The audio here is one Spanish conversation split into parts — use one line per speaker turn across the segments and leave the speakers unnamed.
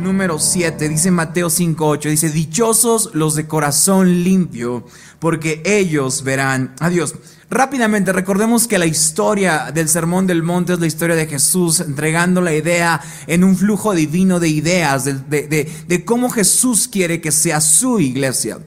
Número 7, dice Mateo 5.8, dice, dichosos los de corazón limpio, porque ellos verán a Dios. Rápidamente, recordemos que la historia del Sermón del Monte es la historia de Jesús entregando la idea en un flujo divino de ideas, de, de cómo Jesús quiere que sea su iglesia.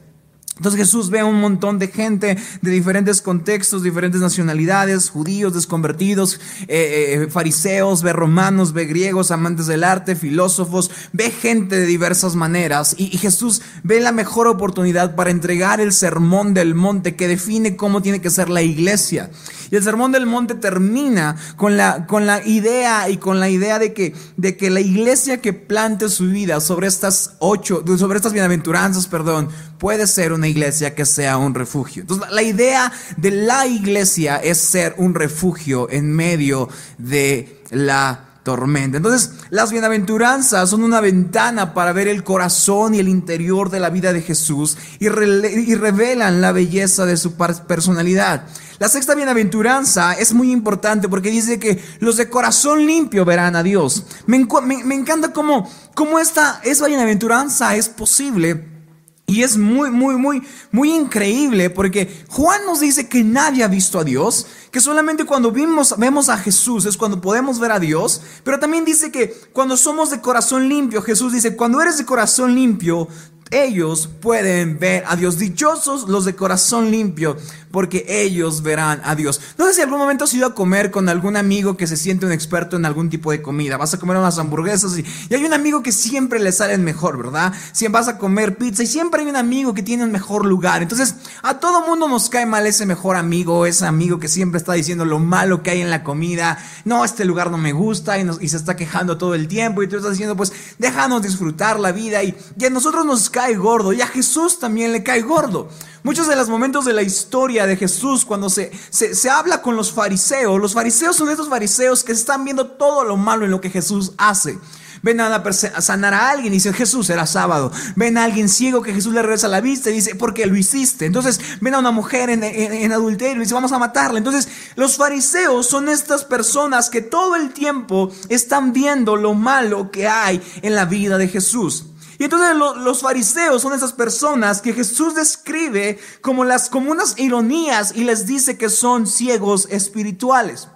Entonces Jesús ve a un montón de gente de diferentes contextos, diferentes nacionalidades, judíos, desconvertidos, eh, eh, fariseos, ve romanos, ve griegos, amantes del arte, filósofos, ve gente de diversas maneras y, Jesús ve la mejor oportunidad para entregar el sermón del monte que define cómo tiene que ser la iglesia. Y el sermón del monte termina con la, con la idea y con la idea de que, de que la iglesia que plante su vida sobre estas ocho, sobre estas bienaventuranzas, perdón, puede ser una iglesia que sea un refugio. Entonces, la idea de la iglesia es ser un refugio en medio de la tormenta. Entonces, las bienaventuranzas son una ventana para ver el corazón y el interior de la vida de Jesús y, y revelan la belleza de su personalidad. La sexta bienaventuranza es muy importante porque dice que los de corazón limpio verán a Dios. Me, encanta cómo, cómo esta, esa bienaventuranza es posible y es muy, muy, muy, muy increíble porque Juan nos dice que nadie ha visto a Dios, que solamente cuando vimos, vemos a Jesús es cuando podemos ver a Dios, pero también dice que cuando somos de corazón limpio, Jesús dice, cuando eres de corazón limpio, ellos pueden ver a Dios. Dichosos los de corazón limpio, porque ellos verán a Dios. No sé si algún momento has ido a comer con algún amigo que se siente un experto en algún tipo de comida. Vas a comer unas hamburguesas y, hay un amigo que siempre le salen mejor, ¿verdad? Si vas a comer pizza y siempre hay un amigo que tiene un mejor lugar. Entonces, a todo mundo nos cae mal ese mejor amigo, ese amigo que siempre está diciendo lo malo que hay en la comida. No, este lugar no me gusta y, se está quejando todo el tiempo. Y tú estás diciendo, pues, déjanos disfrutar la vida. Y, y a nosotros nos cae gordo y a Jesús también le cae gordo. Muchos de los momentos de la historia de Jesús, cuando se, se, habla con los fariseos, los fariseos son estos fariseos que están viendo todo lo malo en lo que Jesús hace. Ven a, sanar a alguien y dice Jesús era sábado. Ven a alguien ciego que Jesús le regresa la vista y dice, porque lo hiciste. Entonces ven a una mujer en, en adulterio y dice, vamos a matarla. Entonces los fariseos son estas personas que todo el tiempo están viendo lo malo que hay en la vida de Jesús. Y entonces los fariseos son esas personas que Jesús describe como las unas ironías y les dice que son ciegos espirituales.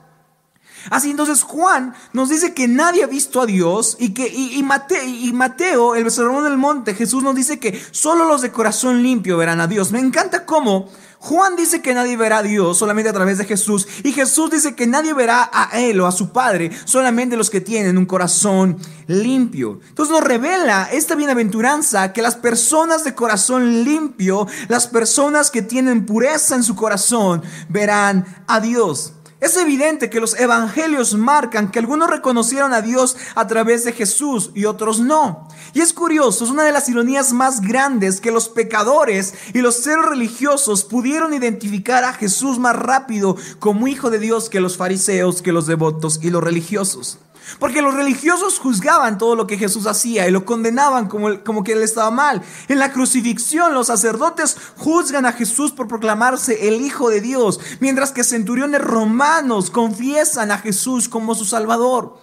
Así entonces Juan nos dice que nadie ha visto a Dios y que y, Mateo, y Mateo, el sermón del monte, Jesús nos dice que solo los de corazón limpio verán a Dios. Me encanta cómo Juan dice que nadie verá a Dios solamente a través de Jesús y Jesús dice que nadie verá a Él o a su Padre solamente los que tienen un corazón limpio. Entonces nos revela esta bienaventuranza que las personas de corazón limpio, las personas que tienen pureza en su corazón, verán a Dios. Es evidente que los evangelios marcan que algunos reconocieron a Dios a través de Jesús y otros no. Y es curioso, es una de las ironías más grandes que los pecadores y los seres religiosos pudieron identificar a Jesús más rápido como hijo de Dios que los fariseos, que los devotos y los religiosos. Porque los religiosos juzgaban todo lo que Jesús hacía y lo condenaban como, como que él estaba mal. En la crucifixión los sacerdotes juzgan a Jesús por proclamarse el Hijo de Dios, mientras que centuriones romanos confiesan a Jesús como su Salvador.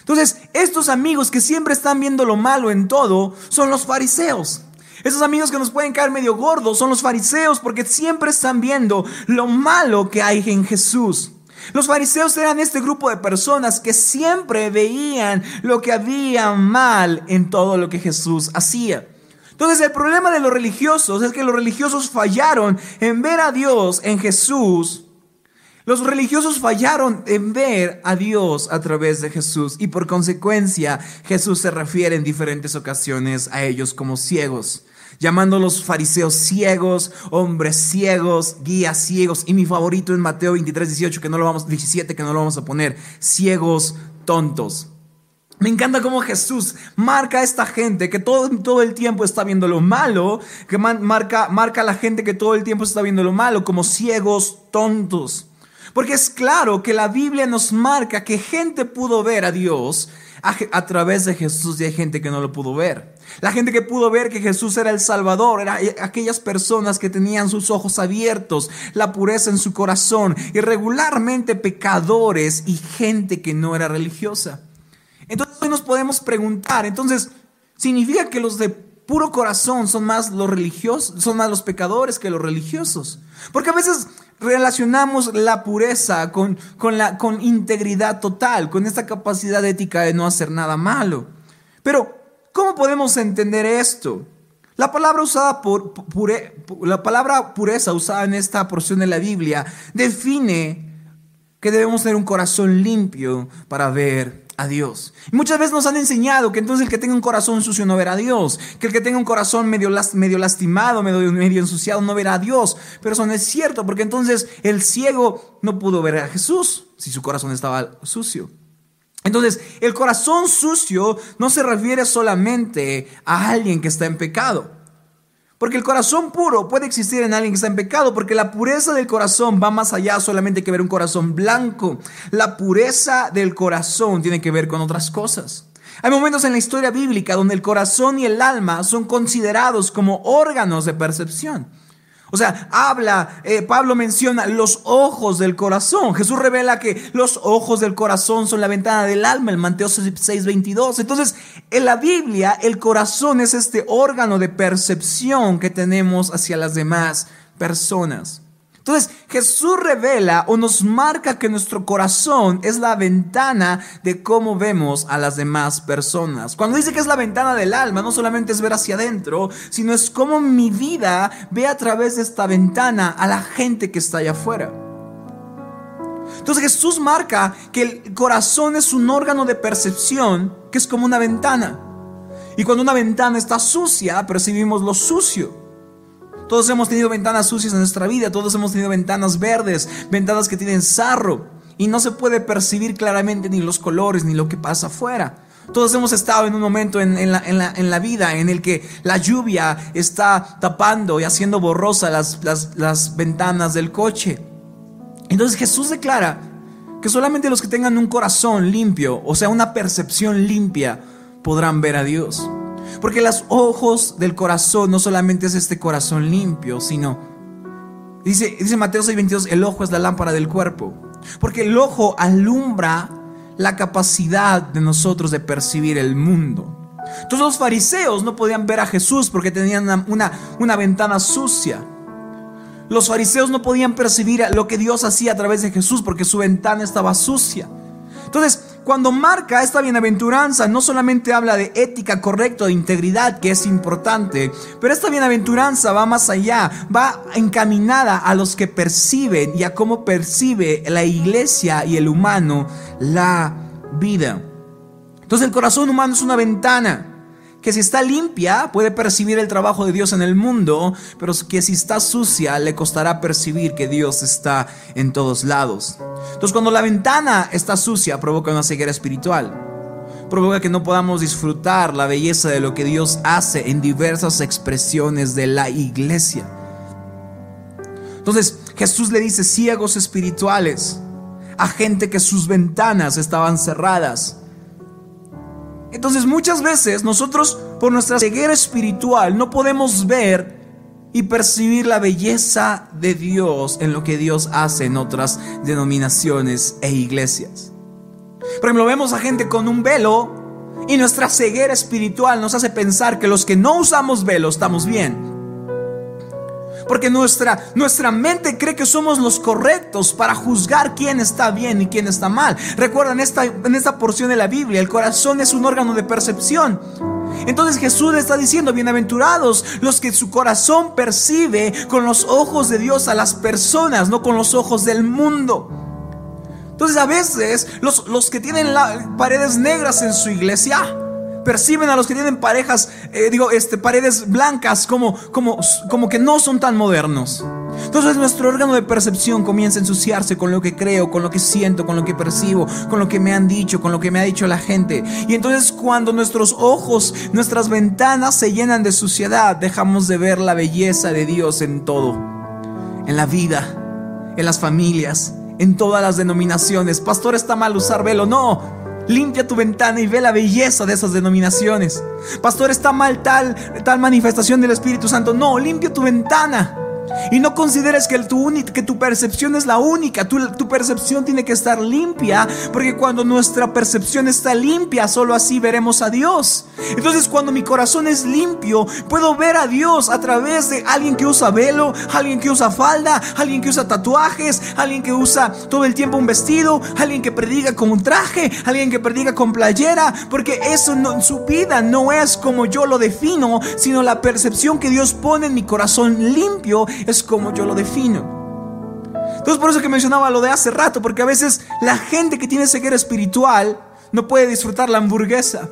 Entonces, estos amigos que siempre están viendo lo malo en todo son los fariseos. Esos amigos que nos pueden caer medio gordos son los fariseos porque siempre están viendo lo malo que hay en Jesús. Los fariseos eran este grupo de personas que siempre veían lo que había mal en todo lo que Jesús hacía. Entonces el problema de los religiosos es que los religiosos fallaron en ver a Dios en Jesús. Los religiosos fallaron en ver a Dios a través de Jesús y por consecuencia Jesús se refiere en diferentes ocasiones a ellos como ciegos llamando a los fariseos ciegos, hombres ciegos, guías ciegos, y mi favorito en Mateo 23, 18, que no lo vamos, 17, que no lo vamos a poner, ciegos tontos. Me encanta cómo Jesús marca a esta gente que todo, todo el tiempo está viendo lo malo, que marca, marca a la gente que todo el tiempo está viendo lo malo como ciegos tontos. Porque es claro que la Biblia nos marca que gente pudo ver a Dios a, través de Jesús y hay gente que no lo pudo ver. La gente que pudo ver que Jesús era el Salvador, era aquellas personas que tenían sus ojos abiertos, la pureza en su corazón y regularmente pecadores y gente que no era religiosa. Entonces hoy nos podemos preguntar, entonces, ¿significa que los de puro corazón son más los religiosos, son más los pecadores que los religiosos? Porque a veces relacionamos la pureza con, con, la, con integridad total, con esta capacidad ética de no hacer nada malo. Pero, ¿cómo podemos entender esto? La palabra usada por la palabra pureza usada en esta porción de la Biblia define que debemos tener un corazón limpio para ver a Dios. Muchas veces nos han enseñado que entonces el que tenga un corazón sucio no verá a Dios, que el que tenga un corazón medio, medio lastimado, medio ensuciado no verá a Dios. Pero eso no es cierto, porque entonces el ciego no pudo ver a Jesús si su corazón estaba sucio. Entonces, el corazón sucio no se refiere solamente a alguien que está en pecado. Porque el corazón puro puede existir en alguien que está en pecado, porque la pureza del corazón va más allá solamente que ver un corazón blanco. La pureza del corazón tiene que ver con otras cosas. Hay momentos en la historia bíblica donde el corazón y el alma son considerados como órganos de percepción. O sea, habla, eh, Pablo menciona los ojos del corazón. Jesús revela que los ojos del corazón son la ventana del alma, el Mateo 6:22. Entonces, en la Biblia, el corazón es este órgano de percepción que tenemos hacia las demás personas. Entonces Jesús revela o nos marca que nuestro corazón es la ventana de cómo vemos a las demás personas. Cuando dice que es la ventana del alma, no solamente es ver hacia adentro, sino es cómo mi vida ve a través de esta ventana a la gente que está allá afuera. Entonces Jesús marca que el corazón es un órgano de percepción que es como una ventana. Y cuando una ventana está sucia, percibimos lo sucio. Todos hemos tenido ventanas sucias en nuestra vida, todos hemos tenido ventanas verdes, ventanas que tienen sarro y no se puede percibir claramente ni los colores ni lo que pasa afuera. Todos hemos estado en un momento en, la, vida en el que la lluvia está tapando y haciendo borrosa las, las ventanas del coche. Entonces Jesús declara que solamente los que tengan un corazón limpio, o sea, una percepción limpia, podrán ver a Dios. Porque los ojos del corazón no solamente es este corazón limpio, sino, dice, dice Mateo 6:22, el ojo es la lámpara del cuerpo. Porque el ojo alumbra la capacidad de nosotros de percibir el mundo. Entonces los fariseos no podían ver a Jesús porque tenían una, una, ventana sucia. Los fariseos no podían percibir lo que Dios hacía a través de Jesús porque su ventana estaba sucia. Entonces, cuando marca esta bienaventuranza, no solamente habla de ética correcta, de integridad, que es importante, pero esta bienaventuranza va más allá, va encaminada a los que perciben y a cómo percibe la iglesia y el humano la vida. Entonces el corazón humano es una ventana que si está limpia puede percibir el trabajo de Dios en el mundo, pero que si está sucia le costará percibir que Dios está en todos lados. Entonces cuando la ventana está sucia provoca una ceguera espiritual. Provoca que no podamos disfrutar la belleza de lo que Dios hace en diversas expresiones de la iglesia. Entonces Jesús le dice ciegos espirituales a gente que sus ventanas estaban cerradas entonces muchas veces nosotros por nuestra ceguera espiritual no podemos ver y percibir la belleza de Dios en lo que Dios hace en otras denominaciones e iglesias. Por ejemplo, vemos a gente con un velo y nuestra ceguera espiritual nos hace pensar que los que no usamos velo estamos bien. Porque nuestra, nuestra mente cree que somos los correctos para juzgar quién está bien y quién está mal. Recuerdan esta, en esta porción de la Biblia, el corazón es un órgano de percepción. Entonces Jesús está diciendo, bienaventurados los que su corazón percibe con los ojos de Dios a las personas, no con los ojos del mundo. Entonces a veces los, los que tienen paredes negras en su iglesia, perciben a los que tienen parejas, eh, digo, este, paredes blancas como, como, como que no son tan modernos. Entonces nuestro órgano de percepción comienza a ensuciarse con lo que creo, con lo que siento, con lo que percibo, con lo que me han dicho, con lo que me ha dicho la gente. Y entonces cuando nuestros ojos, nuestras ventanas se llenan de suciedad, dejamos de ver la belleza de Dios en todo. En la vida, en las familias, en todas las denominaciones. Pastor, está mal usar velo. No, limpia tu ventana y ve la belleza de esas denominaciones. Pastor, está mal tal, tal manifestación del Espíritu Santo. No, limpia tu ventana. Y no consideres que tu, percepción es la única. Tu, percepción tiene que estar limpia. Porque cuando nuestra percepción está limpia, solo así veremos a Dios. Entonces cuando mi corazón es limpio, puedo ver a Dios a través de alguien que usa velo, alguien que usa falda, alguien que usa tatuajes, alguien que usa todo el tiempo un vestido, alguien que predica con un traje, alguien que predica con playera. Porque eso en su vida no es como yo lo defino, sino la percepción que Dios pone en mi corazón limpio es como yo lo defino. Entonces por eso que mencionaba lo de hace rato, porque a veces la gente que tiene ceguera espiritual no puede disfrutar la hamburguesa,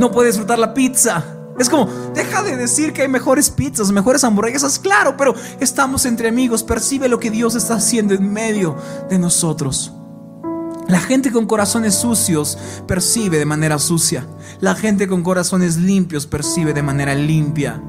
no puede disfrutar la pizza. Es como, deja de decir que hay mejores pizzas, mejores hamburguesas, claro, pero estamos entre amigos, percibe lo que Dios está haciendo en medio de nosotros. La gente con corazones sucios percibe de manera sucia. La gente con corazones limpios percibe de manera limpia.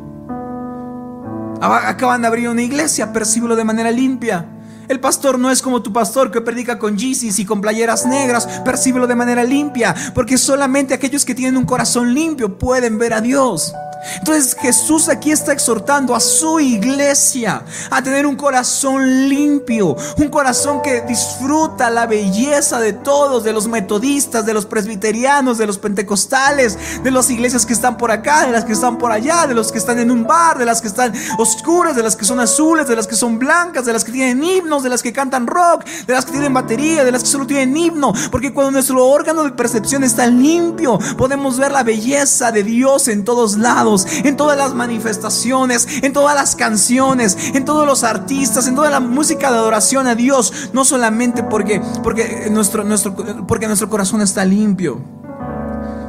Acaban de abrir una iglesia, percíbelo de manera limpia. El pastor no es como tu pastor que predica con Yeezys y con playeras negras. Percíbelo de manera limpia, porque solamente aquellos que tienen un corazón limpio pueden ver a Dios. Entonces Jesús aquí está exhortando a su iglesia a tener un corazón limpio, un corazón que disfruta la belleza de todos, de los metodistas, de los presbiterianos, de los pentecostales, de las iglesias que están por acá, de las que están por allá, de los que están en un bar, de las que están oscuras, de las que son azules, de las que son blancas, de las que tienen himnos, de las que cantan rock, de las que tienen batería, de las que solo tienen himno, porque cuando nuestro órgano de percepción está limpio, podemos ver la belleza de Dios en todos lados en todas las manifestaciones, en todas las canciones, en todos los artistas, en toda la música de adoración a Dios, no solamente porque, porque, nuestro, nuestro, porque nuestro corazón está limpio.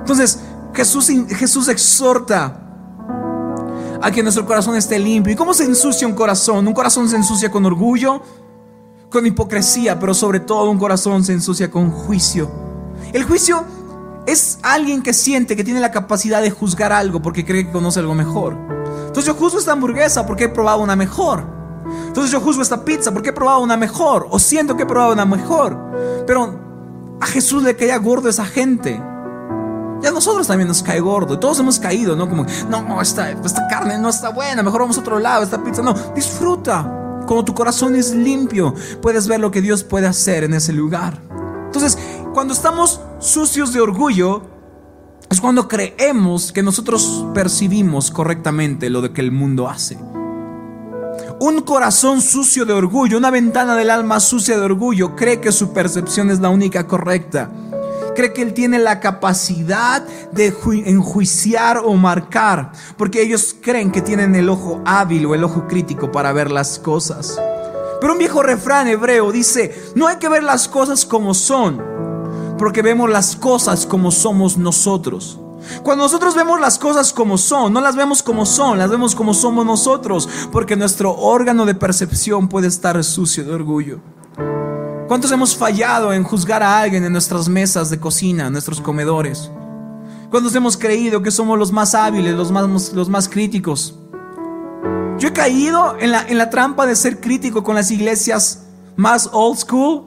Entonces, Jesús, Jesús exhorta a que nuestro corazón esté limpio. ¿Y cómo se ensucia un corazón? Un corazón se ensucia con orgullo, con hipocresía, pero sobre todo un corazón se ensucia con juicio. El juicio es alguien que siente que tiene la capacidad de juzgar algo porque cree que conoce algo mejor. Entonces yo juzgo esta hamburguesa porque he probado una mejor. Entonces yo juzgo esta pizza porque he probado una mejor. O siento que he probado una mejor. Pero a Jesús le caía gordo esa gente. Y a nosotros también nos cae gordo. Todos hemos caído, ¿no? Como, no, esta, esta carne no está buena. Mejor vamos a otro lado. Esta pizza no. Disfruta. Cuando tu corazón es limpio, puedes ver lo que Dios puede hacer en ese lugar. Entonces, cuando estamos sucios de orgullo, es cuando creemos que nosotros percibimos correctamente lo que el mundo hace. Un corazón sucio de orgullo, una ventana del alma sucia de orgullo, cree que su percepción es la única correcta. Cree que él tiene la capacidad de enjuiciar o marcar, porque ellos creen que tienen el ojo hábil o el ojo crítico para ver las cosas. Pero un viejo refrán hebreo dice, no hay que ver las cosas como son, porque vemos las cosas como somos nosotros. Cuando nosotros vemos las cosas como son, no las vemos como son, las vemos como somos nosotros, porque nuestro órgano de percepción puede estar sucio de orgullo. ¿Cuántos hemos fallado en juzgar a alguien en nuestras mesas de cocina, en nuestros comedores? ¿Cuántos hemos creído que somos los más hábiles, los más, los más críticos? Yo he caído en la, en la trampa de ser crítico con las iglesias más old school.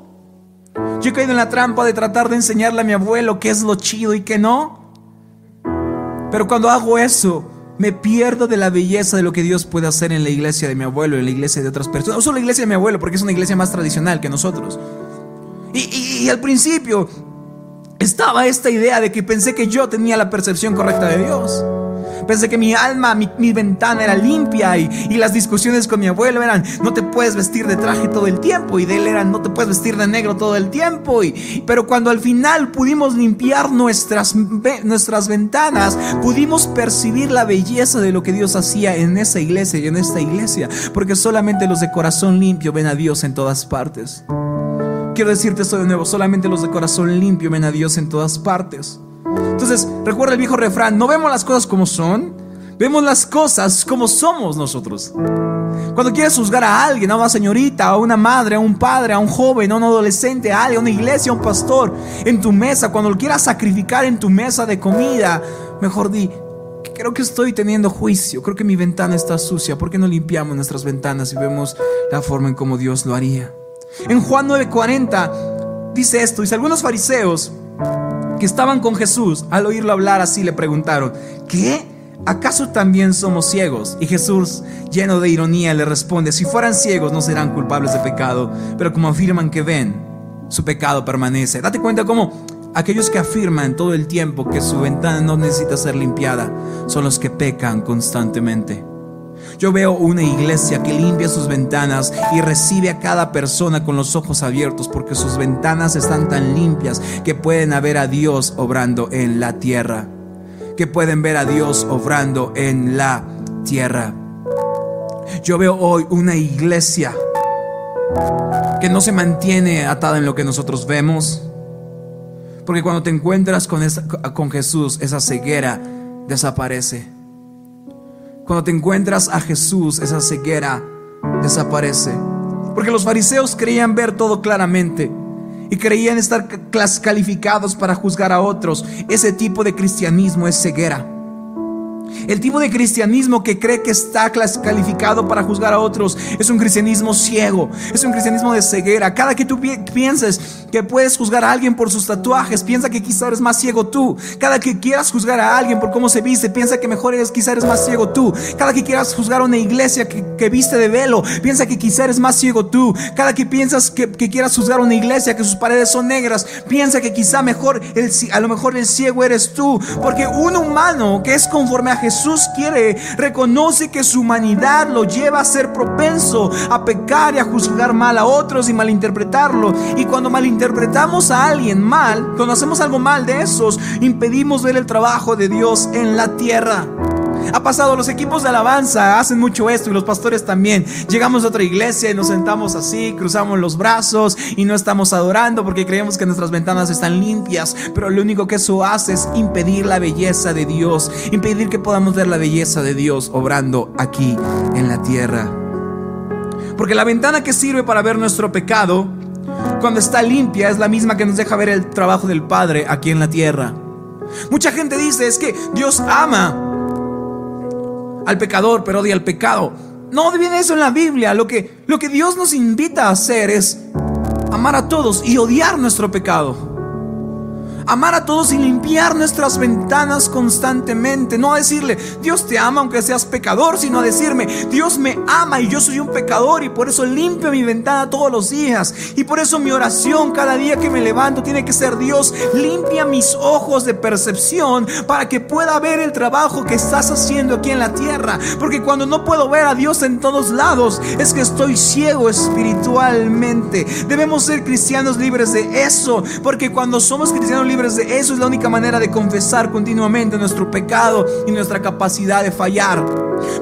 Yo he caído en la trampa de tratar de enseñarle a mi abuelo qué es lo chido y qué no. Pero cuando hago eso, me pierdo de la belleza de lo que Dios puede hacer en la iglesia de mi abuelo, en la iglesia de otras personas. No solo la iglesia de mi abuelo, porque es una iglesia más tradicional que nosotros. Y, y al principio estaba esta idea de que pensé que yo tenía la percepción correcta de Dios. Pensé que mi alma, mi, ventana era limpia y, las discusiones con mi abuelo eran, no te puedes vestir de traje todo el tiempo y de él eran, no te puedes vestir de negro todo el tiempo. Y, pero cuando al final pudimos limpiar nuestras, nuestras ventanas, pudimos percibir la belleza de lo que Dios hacía en esa iglesia y en esta iglesia, porque solamente los de corazón limpio ven a Dios en todas partes. Quiero decirte esto de nuevo, solamente los de corazón limpio ven a Dios en todas partes. Entonces, recuerda el viejo refrán, no vemos las cosas como son, vemos las cosas como somos nosotros. Cuando quieres juzgar a alguien, a una señorita, a una madre, a un padre, a un joven, a un adolescente, a alguien, a una iglesia, a un pastor, en tu mesa, cuando lo quieras sacrificar en tu mesa de comida, mejor di, creo que estoy teniendo juicio, creo que mi ventana está sucia, ¿por qué no limpiamos nuestras ventanas y vemos la forma en cómo Dios lo haría? En Juan 9:40 dice esto, dice, algunos fariseos estaban con Jesús, al oírlo hablar así, le preguntaron, ¿qué? ¿Acaso también somos ciegos? Y Jesús, lleno de ironía, le responde, si fueran ciegos no serán culpables de pecado, pero como afirman que ven, su pecado permanece. Date cuenta cómo aquellos que afirman todo el tiempo que su ventana no necesita ser limpiada son los que pecan constantemente. Yo veo una iglesia que limpia sus ventanas y recibe a cada persona con los ojos abiertos porque sus ventanas están tan limpias que pueden ver a Dios obrando en la tierra. Que pueden ver a Dios obrando en la tierra. Yo veo hoy una iglesia que no se mantiene atada en lo que nosotros vemos. Porque cuando te encuentras con, con Jesús, esa ceguera desaparece. Cuando te encuentras a Jesús, esa ceguera desaparece. Porque los fariseos creían ver todo claramente y creían estar calificados para juzgar a otros. Ese tipo de cristianismo es ceguera. El tipo de cristianismo que cree que está calificado para juzgar a otros es un cristianismo ciego, es un cristianismo de ceguera. Cada que tú pienses que puedes juzgar a alguien por sus tatuajes, piensa que quizá eres más ciego tú. Cada que quieras juzgar a alguien por cómo se viste, piensa que mejor eres, quizá eres más ciego tú. Cada que quieras juzgar a una iglesia que, viste de velo, piensa que quizá eres más ciego tú. Cada que piensas que, quieras juzgar a una iglesia que sus paredes son negras, piensa que quizá mejor el, a lo mejor el ciego eres tú. Porque un humano que es conforme a Jesús quiere, reconoce que su humanidad lo lleva a ser propenso a pecar y a juzgar mal a otros y malinterpretarlo. Y cuando malinterpretamos a alguien mal, cuando hacemos algo mal de esos, impedimos ver el trabajo de Dios en la tierra. Ha pasado, los equipos de alabanza hacen mucho esto y los pastores también. Llegamos a otra iglesia y nos sentamos así, cruzamos los brazos y no estamos adorando porque creemos que nuestras ventanas están limpias, pero lo único que eso hace es impedir la belleza de Dios, impedir que podamos ver la belleza de Dios obrando aquí en la tierra. Porque la ventana que sirve para ver nuestro pecado, cuando está limpia, es la misma que nos deja ver el trabajo del Padre aquí en la tierra. Mucha gente dice es que Dios ama al pecador, pero odia al pecado. No viene eso en la Biblia. Lo que, lo que Dios nos invita a hacer es amar a todos y odiar nuestro pecado amar a todos y limpiar nuestras ventanas constantemente. No a decirle, Dios te ama aunque seas pecador, sino a decirme, Dios me ama y yo soy un pecador y por eso limpio mi ventana todos los días. Y por eso mi oración cada día que me levanto tiene que ser, Dios, limpia mis ojos de percepción para que pueda ver el trabajo que estás haciendo aquí en la tierra. Porque cuando no puedo ver a Dios en todos lados, es que estoy ciego espiritualmente. Debemos ser cristianos libres de eso, porque cuando somos cristianos libres, libres de eso. Es la única manera de confesar continuamente nuestro pecado y nuestra capacidad de fallar.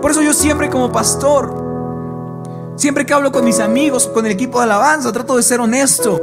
Por eso yo siempre como pastor, siempre que hablo con mis amigos, con el equipo de alabanza, trato de ser honesto.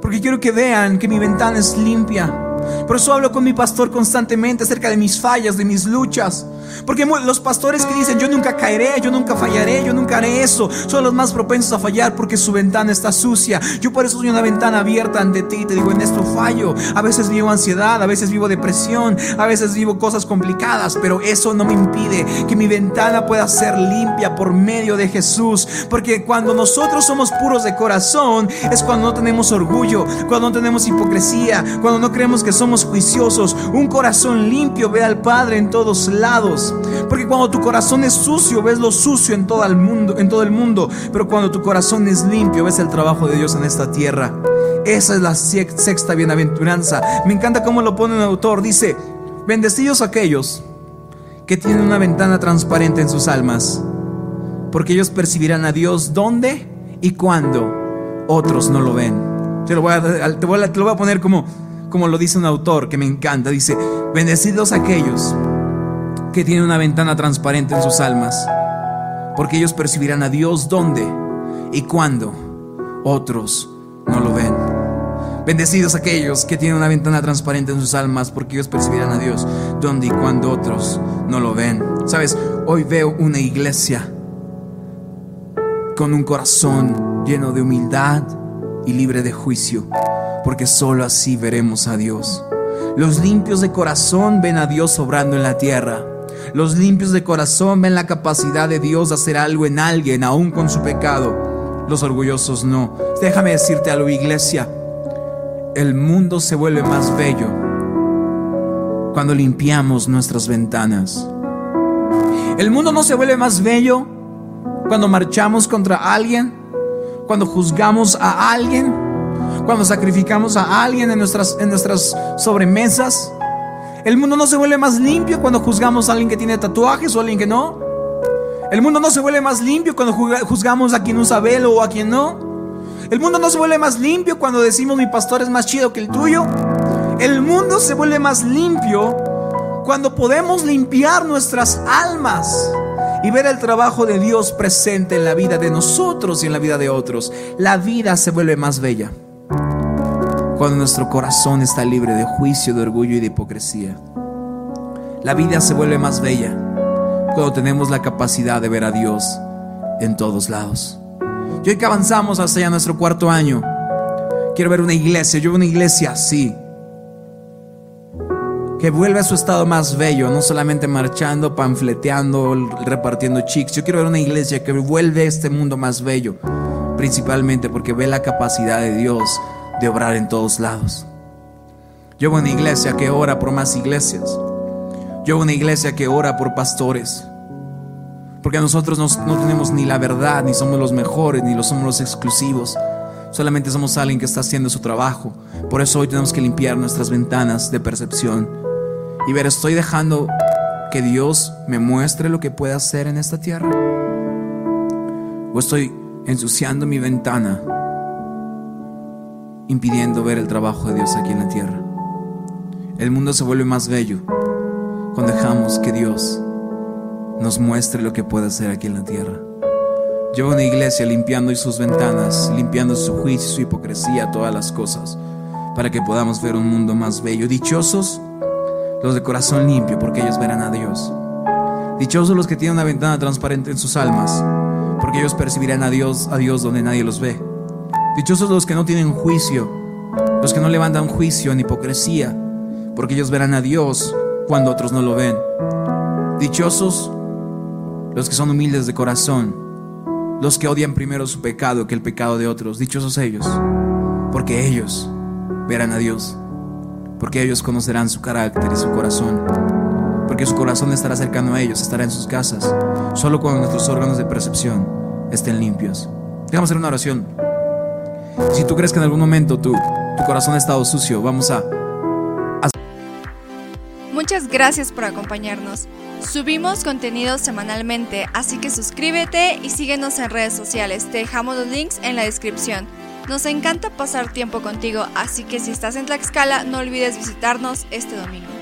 Porque quiero que vean que mi ventana es limpia por eso hablo con mi pastor constantemente acerca de mis fallas, de mis luchas. Porque los pastores que dicen, yo nunca caeré, yo nunca fallaré, yo nunca haré eso, son los más propensos a fallar porque su ventana está sucia. Yo por eso soy una ventana abierta ante ti. Te digo, en esto fallo. A veces vivo ansiedad, a veces vivo depresión, a veces vivo cosas complicadas, pero eso no me impide que mi ventana pueda ser limpia por medio de Jesús. Porque cuando nosotros somos puros de corazón, es cuando no tenemos orgullo, cuando no tenemos hipocresía, cuando no creemos que somos juiciosos. Un corazón limpio ve al Padre en todos lados. Porque cuando tu corazón es sucio, ves lo sucio en todo el mundo, en todo el mundo. Pero cuando tu corazón es limpio, ves el trabajo de Dios en esta tierra. Esa es la sexta bienaventuranza. Me encanta cómo lo pone el autor. Dice, bendecidos aquellos que tienen una ventana transparente en sus almas. Porque ellos percibirán a Dios donde y cuando otros no lo ven. Te lo voy a, te voy a, te lo voy a poner como como lo dice un autor que me encanta, dice, bendecidos aquellos que tienen una ventana transparente en sus almas, porque ellos percibirán a Dios donde y cuando otros no lo ven. Bendecidos aquellos que tienen una ventana transparente en sus almas, porque ellos percibirán a Dios donde y cuando otros no lo ven. Sabes, hoy veo una iglesia con un corazón lleno de humildad y libre de juicio porque sólo así veremos a Dios. Los limpios de corazón ven a Dios obrando en la tierra. Los limpios de corazón ven la capacidad de Dios de hacer algo en alguien, aún con su pecado. Los orgullosos no. Déjame decirte algo, iglesia. El mundo se vuelve más bello cuando limpiamos nuestras ventanas. El mundo no se vuelve más bello cuando marchamos contra alguien, cuando juzgamos a alguien, cuando sacrificamos a alguien en nuestras, en nuestras sobremesas. El mundo no se vuelve más limpio cuando juzgamos a alguien que tiene tatuajes o a alguien que no. El mundo no se vuelve más limpio cuando juzgamos a quien usa velo o a quien no. El mundo no se vuelve más limpio cuando decimos mi pastor es más chido que el tuyo. El mundo se vuelve más limpio cuando podemos limpiar nuestras almas y ver el trabajo de Dios presente en la vida de nosotros y en la vida de otros. La vida se vuelve más bella cuando nuestro corazón está libre de juicio, de orgullo y de hipocresía. La vida se vuelve más bella cuando tenemos la capacidad de ver a Dios en todos lados. Y hoy que avanzamos hacia nuestro cuarto año, quiero ver una iglesia, yo veo una iglesia así, que vuelve a su estado más bello, no solamente marchando, panfleteando, repartiendo chicks. Yo quiero ver una iglesia que vuelve este mundo más bello, principalmente porque ve la capacidad de Dios de obrar en todos lados. Yo veo una iglesia que ora por más iglesias. Yo veo una iglesia que ora por pastores. Porque nosotros no, tenemos ni la verdad, ni somos los mejores, ni los somos los exclusivos. Solamente somos alguien que está haciendo su trabajo. Por eso hoy tenemos que limpiar nuestras ventanas de percepción y ver, estoy dejando que Dios me muestre lo que puede hacer en esta tierra. O estoy ensuciando mi ventana impidiendo ver el trabajo de Dios aquí en la tierra. El mundo se vuelve más bello cuando dejamos que Dios nos muestre lo que puede hacer aquí en la tierra. Llevo una iglesia limpiando sus ventanas, limpiando su juicio, su hipocresía, todas las cosas, para que podamos ver un mundo más bello. Dichosos los de corazón limpio, porque ellos verán a Dios. Dichosos los que tienen una ventana transparente en sus almas, porque ellos percibirán a Dios, a Dios donde nadie los ve. Dichosos los que no tienen juicio, los que no levantan juicio en hipocresía, porque ellos verán a Dios cuando otros no lo ven. Dichosos los que son humildes de corazón, los que odian primero su pecado que el pecado de otros. Dichosos ellos, porque ellos verán a Dios, porque ellos conocerán su carácter y su corazón, porque su corazón estará cercano a ellos, estará en sus casas, solo cuando nuestros órganos de percepción estén limpios. Déjame hacer una oración. Si tú crees que en algún momento tu, tu corazón ha estado sucio, vamos a,
Muchas gracias por acompañarnos. Subimos contenido semanalmente, así que suscríbete y síguenos en redes sociales. Te dejamos los links en la descripción. Nos encanta pasar tiempo contigo, así que si estás en Tlaxcala, no olvides visitarnos este domingo.